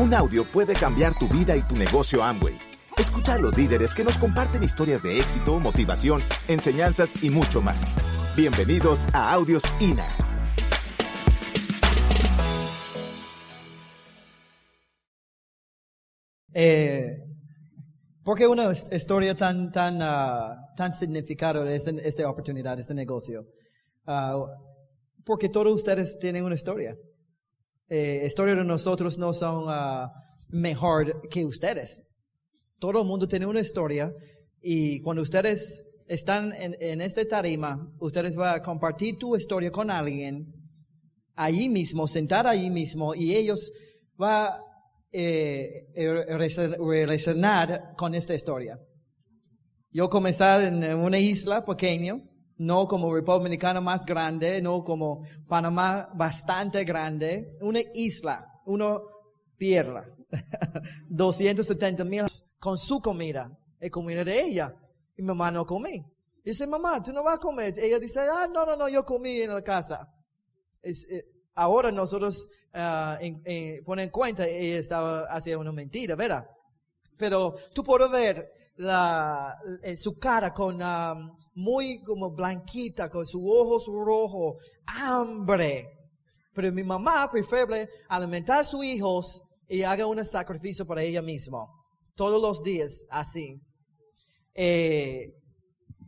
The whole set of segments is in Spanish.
Un audio puede cambiar tu vida y tu negocio Amway. Escucha a los líderes que nos comparten historias de éxito, motivación, enseñanzas y mucho más. Bienvenidos a Audios INA. Eh, ¿Por qué una his- historia tan, tan, ah, tan significada de esta, esta oportunidad, este negocio? Ah, porque todos ustedes tienen una historia. Eh, historia de nosotros no son ah, mejor que ustedes. Todo el mundo tiene una historia y cuando ustedes están en, en esta tarima, ustedes van a compartir tu historia con alguien allí mismo, sentar allí mismo y ellos van a eh, eh, relacionar con esta historia. Yo comenzar en una isla pequeña, no como República Dominicana más grande, no como Panamá bastante grande, una isla, una tierra, 270 mil con su comida, es comida de ella, y mi mamá no comí. Dice, mamá, tú no vas a comer. Ella dice, ah, no, no, no, yo comí en la casa. Eh, ahora nosotros ah, en, en- ponen en cuenta, ella estaba haciendo una mentira, ¿verdad? Pero tú puedes ver la, eh, su cara con muy como blanquita, con sus ojos rojos, hambre. Pero mi mamá prefiere alimentar a sus hijos y haga un sacrificio para ella misma. Todos los días, así. Eh,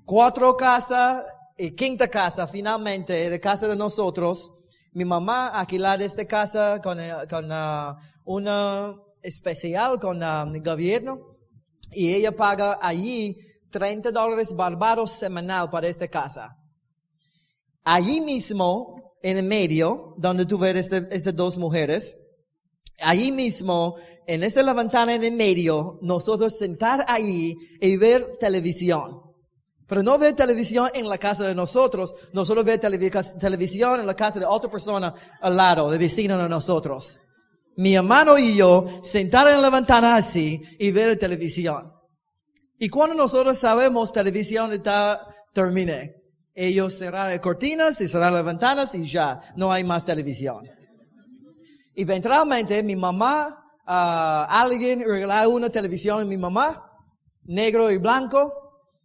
cuatro casas y quinta casa, finalmente, la casa de nosotros. Mi mamá alquilar esta casa con, eh, con ah, una especial con ah, el gobierno y ella paga allí 30 dólares barbados semanal para esta casa. Allí mismo, en el medio, donde tú ves este- estas dos mujeres, allí mismo, en esta la ventana en el medio, nosotros sentar ahí y ver televisión. Pero no ver televisión en la casa de nosotros, nosotros ver televi- televisión en la casa de otra persona al lado, de vecino de nosotros. Mi hermano y yo sentar en la ventana así y ver televisión. Y cuando nosotros sabemos televisión está, terminé. Ellos cerraron las cortinas y cerraron las ventanas y ya, no hay más televisión. Eventualmente mi mamá, ah, alguien regaló una televisión a mi mamá, negro y blanco,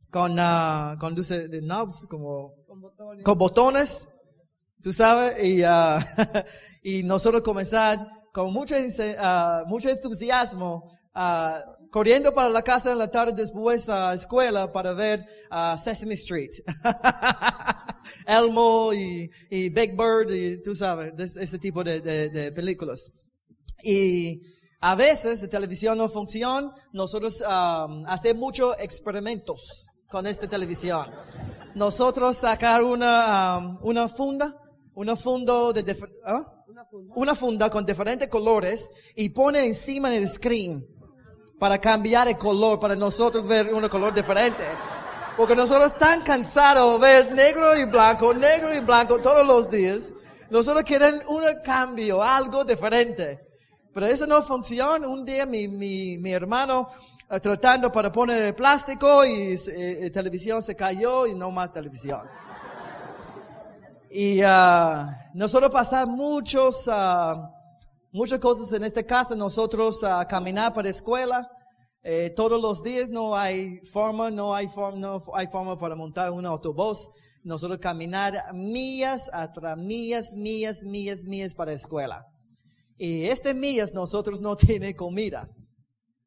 con, ah, con dulce de knobs, como, con botones, tú sabes, y, ah, y nosotros comenzar con mucho, ah, entusiasmo, ah, corriendo para la casa en la tarde después a escuela para ver ah, Sesame Street. Elmo y, Big Bird y tú sabes, de ese- tipo de, películas. Y a veces la televisión no funciona, nosotros hacemos muchos experimentos con esta televisión. Nosotros sacar una, funda, una funda de una funda con diferentes colores y pone encima del screen para cambiar el color, para nosotros ver un color diferente. Porque nosotros tan cansados de ver negro y blanco, negro y blanco todos los días. Nosotros queremos un cambio, algo diferente. Pero eso no funciona. Un día mi, mi, mi hermano eh, tratando para poner el plástico y eh, eh, televisión se cayó y no más televisión. Y ah, nosotros pasamos muchos, ah, muchas cosas en esta casa. Nosotros ah, caminar para la escuela. eh, todos los días no hay forma, no hay forma, no hay forma para montar un autobús. Nosotros caminar millas atrás millas, millas, millas, millas para la escuela. Y este millas nosotros no tiene comida.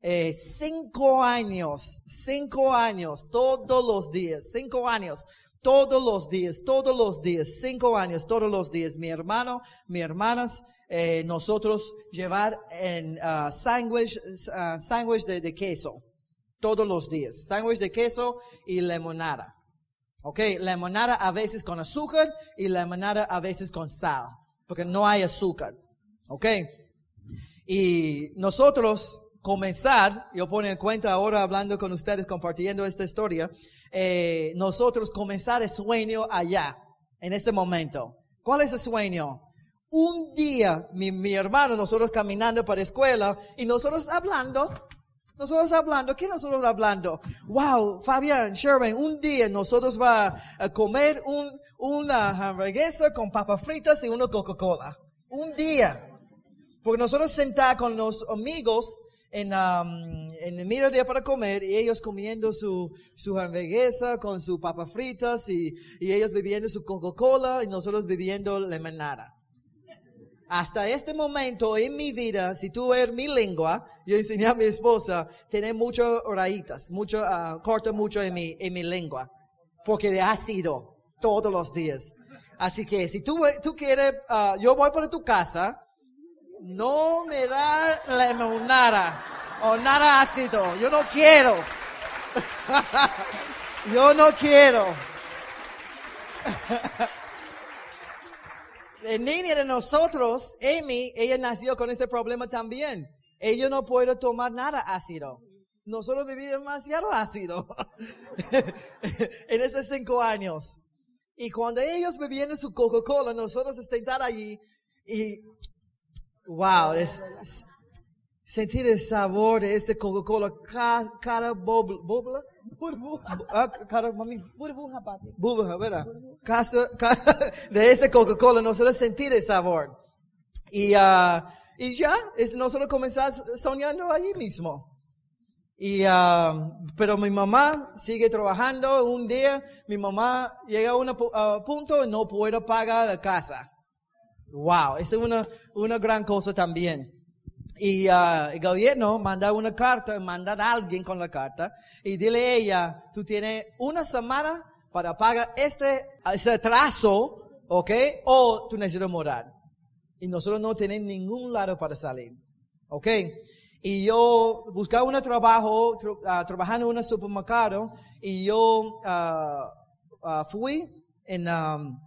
Eh, cinco años, cinco años, todos los días, cinco años, todos los días, todos los días, cinco años, todos los días. Mi hermano, mis hermanas, eh, nosotros llevar en ah, sándwich, ah, sándwich de, de queso, todos los días, sándwich de queso y limonada. Ok, limonada a veces con azúcar y limonada a veces con sal, porque no hay azúcar. Ok. Y nosotros comenzar, yo pongo en cuenta ahora hablando con ustedes, compartiendo esta historia, eh, nosotros comenzar el sueño allá, en este momento. ¿Cuál es el sueño? Un día, mi, mi hermano, nosotros caminando para la escuela y nosotros hablando, nosotros hablando, ¿qué nosotros hablando? Wow, Fabián, Sherman, un día nosotros va a comer un, una hamburguesa con papas fritas y una Coca-Cola. Un día. Porque nosotros sentados con los amigos en, um, en el mediodía para comer y ellos comiendo su, su hamburguesa con sus papas fritas y, y ellos bebiendo su Coca-Cola y nosotros bebiendo limonada. Hasta este momento en mi vida, si tú ves mi lengua, yo enseñé a mi esposa, tiene muchas rayitas, mucho, uh, corta mucho en mi, en mi lengua, porque de ácido todos los días. Así que si tú, tú quieres, uh, yo voy para tu casa, no me da limonada o nada ácido, yo no quiero. yo no quiero. El niña de nosotros, Amy, ella nació con este problema también. Ella no puede tomar nada ácido. Nosotros vivimos demasiado ácido en esos cinco años. Y cuando ellos bebían su Coca-Cola, nosotros estar allí y, wow, es, sentir el sabor de este Coca-Cola, cada, cada bobla, Ah, cara, mami. Burbuja, papi. Burbuja, ¿verdad? Casa, de ese Coca-Cola, nosotros sentir el sabor. Y, uh, y ya, es, nosotros comenzamos soñando allí mismo. Y, uh, pero mi mamá sigue trabajando. Un día, mi mamá llega a un uh, punto y no puede pagar la casa. Wow, es una, una gran cosa también. Y uh, el gobierno manda una carta, manda a alguien con la carta y dile a ella, tú tienes una semana para pagar este, ese atraso, ¿ok? O tú necesitas morar. Y nosotros no tenemos ningún lado para salir, ¿ok? Y yo buscaba un trabajo, uh, trabajando en un supermercado, y yo uh, fui en, um,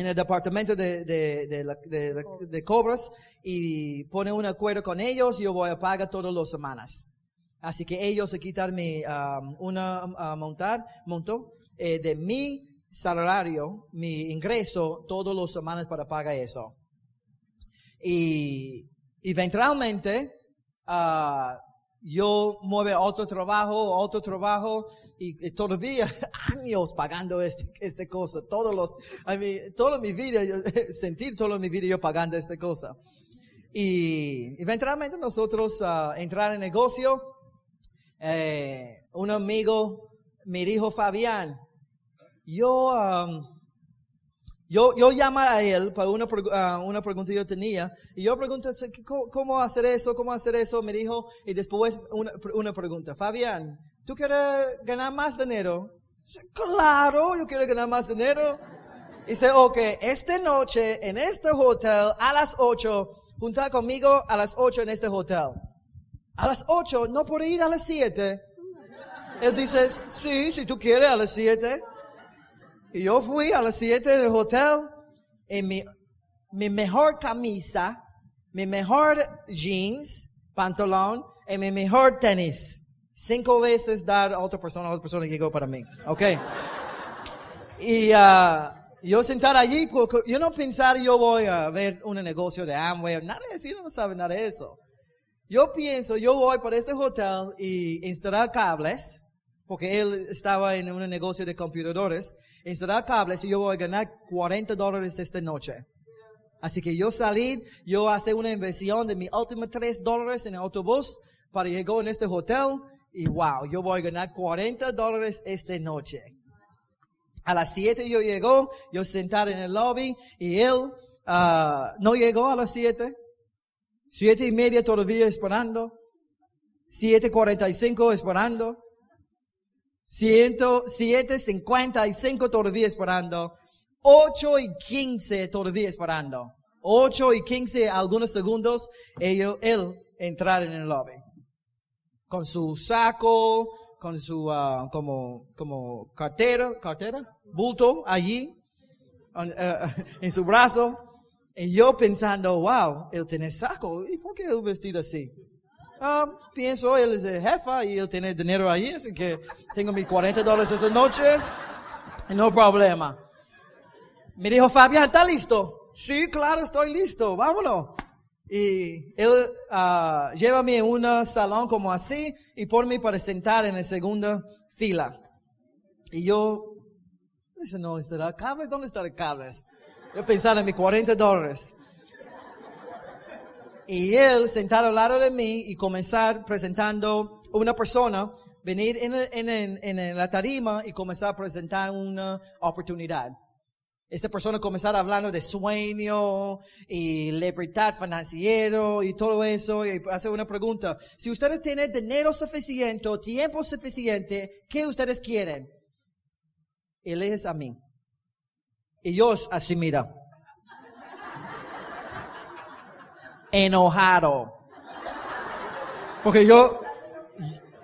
en el departamento de, de, de, de, cobras y pone un acuerdo con ellos, yo voy a pagar todas las semanas. Así que ellos se quitan mi, um, una uh, montar, monto eh, de mi salario, mi ingreso, todas las semanas para pagar eso. Y eventualmente, uh, yo mueve otro trabajo, otro trabajo, y, todavía años pagando este, esta cosa, todos los, I mean, toda mi vida, sentir toda mi vida yo pagando esta cosa. Y eventualmente nosotros uh, entrar en negocio, eh, un amigo me dijo, Fabián, yo, yo, yo llamé a él para una, uh, una pregunta que yo tenía, y yo pregunté, ¿cómo, hacer eso? ¿Cómo hacer eso? Me dijo, y después una, una pregunta, Fabián, ¿Tú quieres ganar más dinero? Claro, yo quiero ganar más dinero. Dice, ok, esta noche en este hotel a las 8, junta conmigo a las 8 en este hotel. A las 8, no puedo ir a las 7. Él dice, sí, si tú quieres a las 7. Y yo fui a las 7 en el hotel en mi, mejor camisa, mi mejor jeans, pantalón y mi mejor tenis cinco veces dar a otra persona, a otra persona llegó para mí. Ok. Y uh, yo sentar allí, yo no pensar yo voy a ver un negocio de Amway, nada de eso, yo no sabe nada de eso. Yo pienso, yo voy para este hotel y instalar cables, porque él estaba en un negocio de computadores, instalar cables y yo voy a ganar 40 dólares esta noche. Así que yo salí, yo hice una inversión de mi última 3 dólares en el autobús para llegar en este hotel y wow, yo voy a ganar 40 dólares esta noche. A las 7 yo llegó, yo sentado en el lobby y él uh, no llegó a las 7. 7 y media todavía esperando. 7.45 esperando. 7.55 todavía esperando. 8 y 15 todavía esperando. 8 y 15 algunos segundos, él, él entrar en el lobby con su saco, con su uh, como, como cartera, cartera, bulto allí, uh, en su brazo. Y yo pensando, wow, él tiene saco. ¿Y por qué él vestido así? Um, pienso, él es el jefe y él tiene dinero allí, así que tengo mis 40 dólares esta noche. No problema. Me dijo, Fabián, ¿está listo? Sí, claro, estoy listo. Vámonos. Y él uh, llévame en un salón como así y mí para sentar en la segunda fila. Y yo, dice, no, ¿estará cables? ¿Dónde están los cables? Yo pensaba en mis 40 dólares. Y él sentado al lado de mí y comenzar presentando una persona, venir en, en, en la tarima y comenzar a presentar una oportunidad. Esta persona comenzar hablando de sueño y libertad financiero y todo eso y hace una pregunta. Si ustedes tienen dinero suficiente tiempo suficiente, ¿qué ustedes quieren? Eliges a mí. Y yo así mira. Enojado. Porque yo,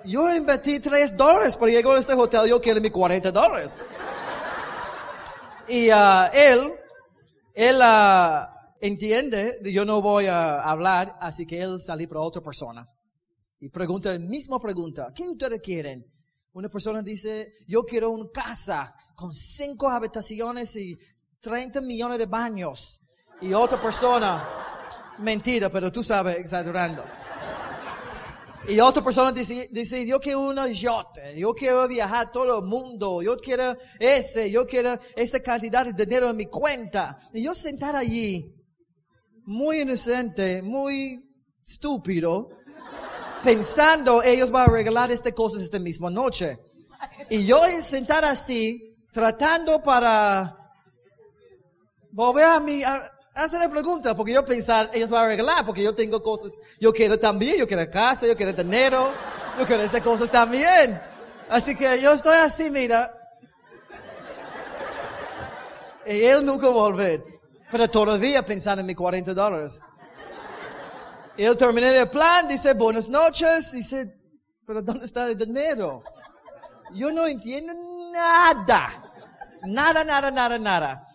yo invertí tres dólares para llegar a este hotel, yo quiero mis 40 dólares. Y ah, él, él ah, entiende, yo no voy a hablar, así que él salió para otra persona. Y pregunta la misma pregunta, ¿qué ustedes quieren? Una persona dice, yo quiero una casa con cinco habitaciones y 30 millones de baños. Y otra persona, mentira, pero tú sabes, exagerando. Y otra persona dice, dice, yo quiero una yacht, yo quiero viajar todo el mundo, yo quiero ese, yo quiero esta cantidad de dinero en mi cuenta. Y yo sentar allí, muy inocente, muy estúpido, pensando ellos van a regalar estas cosas esta misma noche. Y yo sentar así, tratando para volver a mi, hacer la pregunta, porque yo pensar, ellos van a regalar, porque yo tengo cosas, yo quiero también, yo quiero casa, yo quiero dinero, yo quiero esas cosas también. Así que yo estoy así, mira. Y él nunca volver. Pero todavía pensando en mis 40 dólares. Él termina el plan, dice buenas noches, dice, pero ¿dónde está el dinero? Yo no entiendo nada. Nada, nada, nada, nada.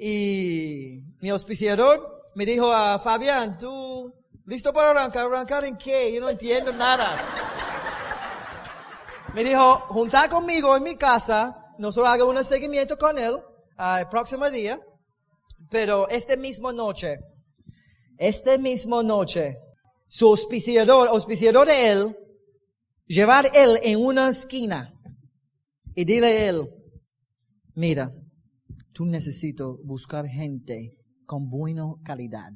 Y mi auspiciador me dijo a Fabián, tú, ¿listo para arrancar? ¿Arrancar en qué? Yo no entiendo nada. Me dijo, juntar conmigo en mi casa, nosotros hagamos un seguimiento con él ah, el próximo día, pero este mismo noche, este mismo noche, su auspiciador, auspiciador de él, llevar él en una esquina y dile a él, mira, tú necesitas buscar gente con buena calidad.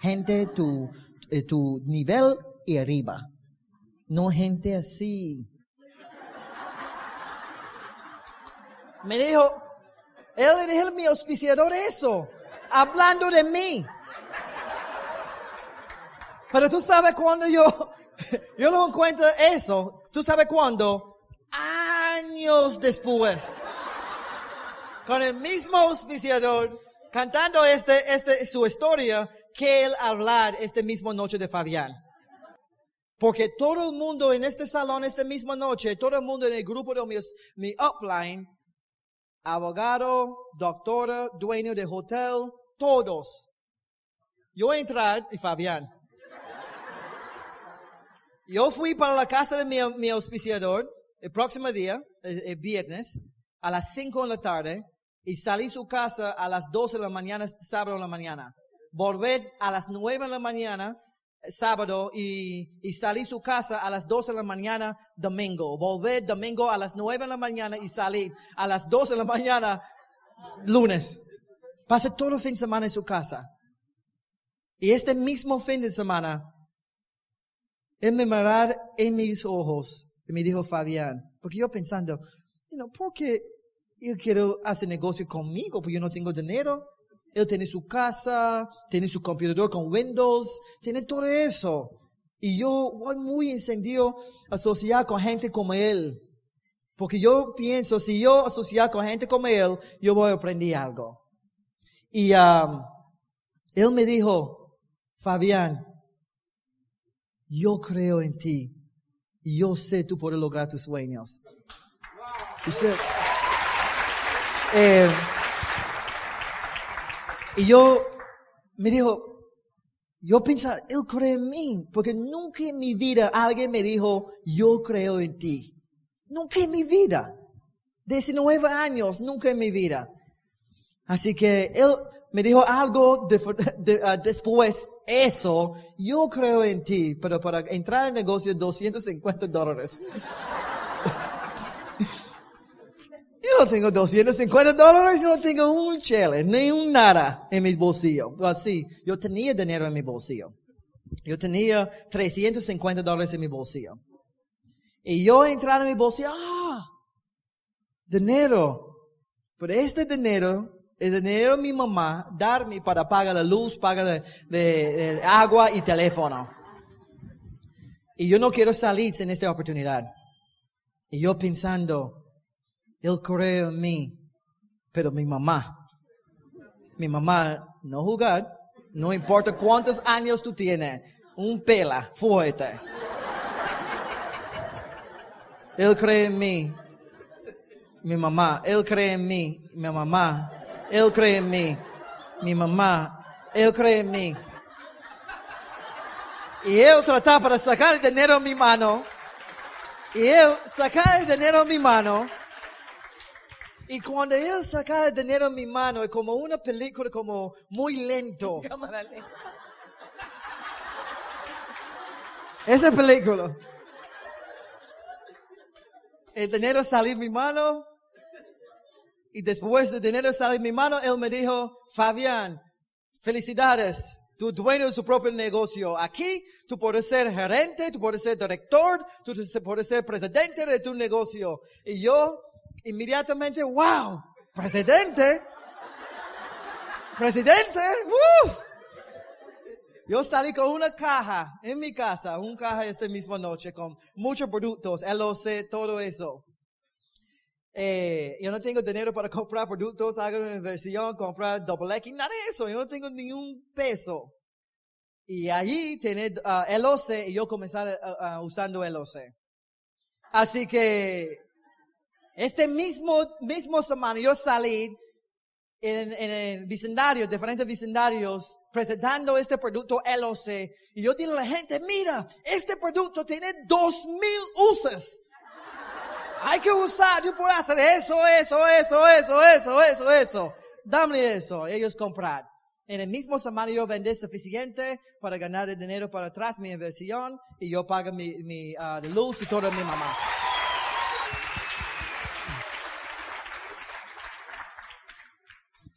Gente tu, eh, tu nivel y arriba. No gente así. Me dijo, él a mi auspiciador eso, hablando de mí. Pero tú sabes cuando yo, yo no encuentro eso, tú sabes cuándo, años después con el mismo auspiciador, cantando este, este, su historia, que él hablar esta misma noche de Fabián. Porque todo el mundo en este salón, esta misma noche, todo el mundo en el grupo de mi, mi upline, abogado, doctora, dueño de hotel, todos. Yo entrar, y Fabián. Yo fui para la casa de mi, mi auspiciador el próximo día, el, viernes, a las 5 de la tarde, y salí su casa a las 12 de la mañana, sábado de la mañana. Volver a las 9 de la mañana, sábado, y, y salí su casa a las 12 de la mañana, domingo. Volver domingo a las 9 de la mañana y salí a las 12 de la mañana, lunes. Pasé todo el fin de semana en su casa. Y este mismo fin de semana, él me mirar en mis ojos y me dijo, Fabián, porque yo pensando, you know, ¿por qué él quiere hacer negocio conmigo? Porque yo no tengo dinero. Él tiene su casa, tiene su computador con Windows, tiene todo eso. Y yo voy muy encendido asociar con gente como él. Porque yo pienso, si yo asociar con gente como él, yo voy a aprender algo. Y um, él me dijo, Fabián, yo creo en ti y yo sé tú puedes lograr tus sueños. Dice, eh, y yo me dijo, yo pensaba, él cree en mí, porque nunca en mi vida alguien me dijo, yo creo en ti. Nunca en mi vida. 19 años, nunca en mi vida. Así que él me dijo algo uh, después, eso, yo creo en ti, pero para entrar en negocio 250 dólares. Yo no tengo 250 dólares, yo no tengo un chile, ni un nada en mi bolsillo. Así, yo tenía dinero en mi bolsillo. Yo tenía 350 dólares en mi bolsillo. Y yo entraba en mi bolsillo, ah, dinero. Pero este dinero, el dinero de mi mamá, darme para pagar la luz, pagar de, agua y teléfono. Y yo no quiero salir sin esta oportunidad. Y yo pensando, él cree en mí, pero mi mamá, mi mamá no jugar, no importa cuántos años tú tienes, un pela fuerte. Él cree en mí, mi mamá, él cree en mí, mi mamá, él cree en mí, mi mamá, él cree en mí. Y él trataba para sacar el dinero en mi mano. Y él sacaba el dinero en mi mano. Y cuando él sacaba el dinero en mi mano, es como una película como muy lento. Esa película. El dinero salió en mi mano. Y después de dinero salir en mi mano, él me dijo, Fabián, felicidades. Tú dueño de su propio negocio. Aquí tú puedes ser gerente, tú puedes ser director, tú puedes ser presidente de tu negocio. Y yo inmediatamente, wow, presidente, presidente, Yo salí con una caja en mi casa, una caja esta misma noche con muchos productos, LOC, todo eso. Eh, yo no tengo dinero para comprar productos, hago una inversión, comprar double X, nada de eso. Yo no tengo ningún peso. Y allí tiene uh, LOC y yo comencé uh, uh, usando LOC. Así que este mismo, mismo semana yo salí en, en el vecindario, diferentes vecindarios, presentando este producto LOC. Y yo dije a la gente, mira, este producto tiene dos mil usos. Hay que usar, yo puedo hacer eso, eso, eso, eso, eso, eso, eso. Dame eso. Ellos comprar. En el mismo semana yo vendí suficiente para ganar el dinero para atrás, mi inversión, y yo pago mi, mi uh, luz y todo mi mamá.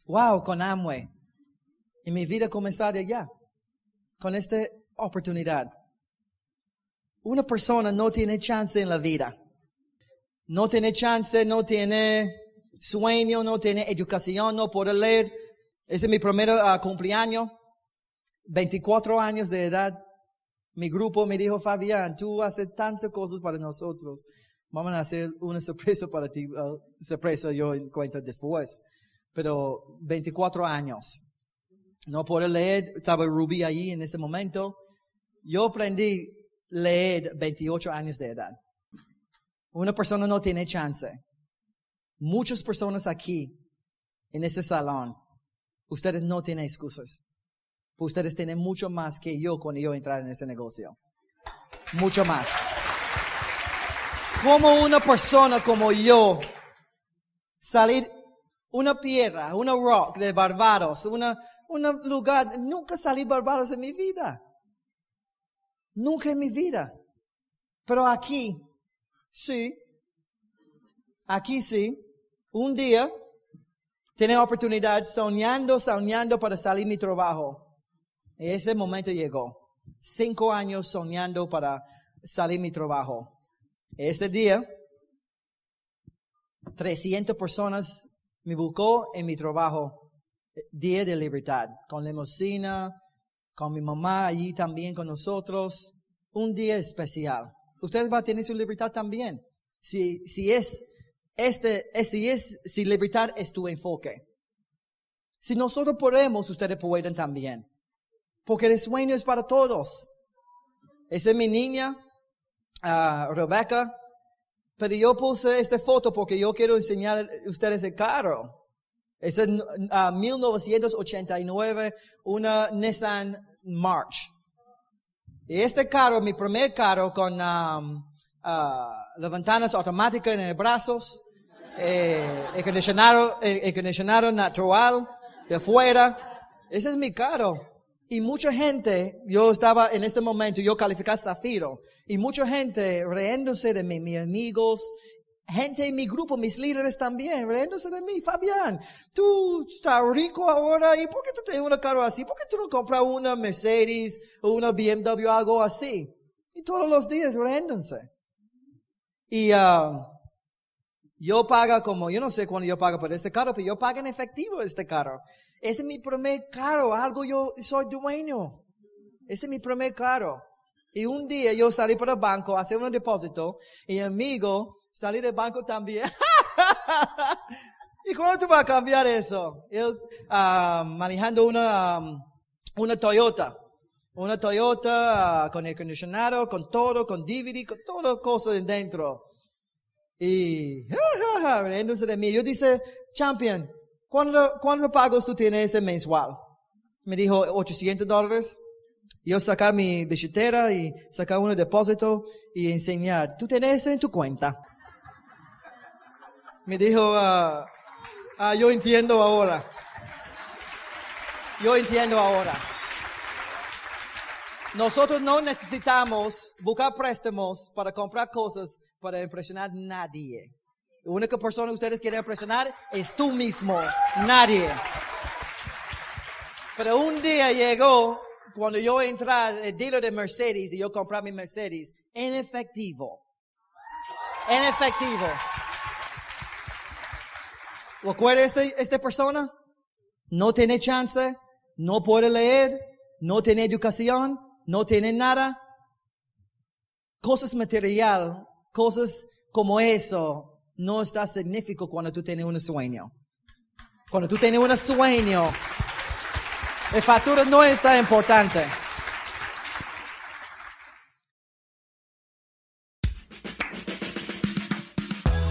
Wow, con Amway. Y mi vida comenzó de allá. Con esta oportunidad. Una persona no tiene chance en la vida no tiene chance, no tiene sueño, no tiene educación, no puede leer. Ese es mi primer uh, cumpleaños, 24 años de edad. Mi grupo me dijo, Fabián, tú haces tantas cosas para nosotros. Vamos a hacer una sorpresa para ti. Uh, sorpresa yo en cuenta después. Pero 24 años. No puedo leer. Estaba Ruby ahí en ese momento. Yo aprendí leer 28 años de edad. Una persona no tiene chance. Muchas personas aquí, en ese salón, ustedes no tienen excusas. Ustedes tienen mucho más que yo cuando yo entrar en ese negocio. Mucho más. Como una persona como yo, salir una piedra, una rock de Barbados, una, un lugar, nunca salí Barbados en mi vida. Nunca en mi vida. Pero aquí, Sí. Aquí sí. Un día tiene oportunidad soñando, soñando para salir mi trabajo. Y ese momento llegó. Cinco años soñando para salir mi trabajo. Ese día, 300 personas me buscó en mi trabajo. Día de libertad. Con limusina, con mi mamá allí también con nosotros. Un día especial. Ustedes van a tener su libertad también. Si, si es, este, si es, si libertad es tu enfoque. Si nosotros podemos, ustedes pueden también. Porque el sueño es para todos. Esa es mi niña, uh, Rebecca. Pero yo puse esta foto porque yo quiero enseñar a ustedes el carro. Es en 1989, una Nissan March. Y este carro, mi primer carro con um, uh, las ventanas automáticas en los brazos, eh, el acondicionado, natural de afuera. Ese es mi carro. Y mucha gente, yo estaba en este momento, yo calificaba Zafiro, y mucha gente riéndose de mí, mis amigos, gente en mi grupo, mis líderes también, riéndose de mí, Fabián, tú estás rico ahora, ¿y por qué tú tienes un carro así? ¿Por qué tú no compras una Mercedes o una BMW, algo así? Y todos los días riéndose. Y uh, yo pago como, yo no sé cuándo yo pago por este carro, pero yo pago en efectivo este carro. Ese es mi primer carro, algo yo soy dueño. Ese es mi primer carro. Y un día yo salí para el banco a hacer un depósito y amigo salí del banco también. ¿Y cómo tú vas a cambiar eso? Yo uh, manejando una, um, una Toyota. Una Toyota uh, con el acondicionado, con todo, con DVD, con todo cosas dentro. Y, riéndose de mí. Yo dice, champion, ¿cuántos pagos tú tienes ese mensual? Me dijo, 800 dólares. Yo sacar mi billetera y sacar un depósito y enseñar, tú tienes en tu cuenta. Me dijo, ah, ah, yo entiendo ahora. Yo entiendo ahora. Nosotros no necesitamos buscar préstamos para comprar cosas para impresionar nadie. La única persona que ustedes quieren impresionar es tú mismo, nadie. Pero un día llegó cuando yo entré al dealer de Mercedes y yo compré mi Mercedes en efectivo. En efectivo. ¿Recuerda este, esta persona? No tiene chance, no puede leer, no tiene educación, no tiene nada. Cosas material, cosas como eso, no está significativo cuando tú tienes un sueño. Cuando tú tienes un sueño, el factura no está importante.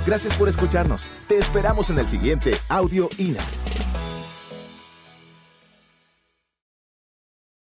Gracias por escucharnos. Te esperamos en el siguiente Audio INA.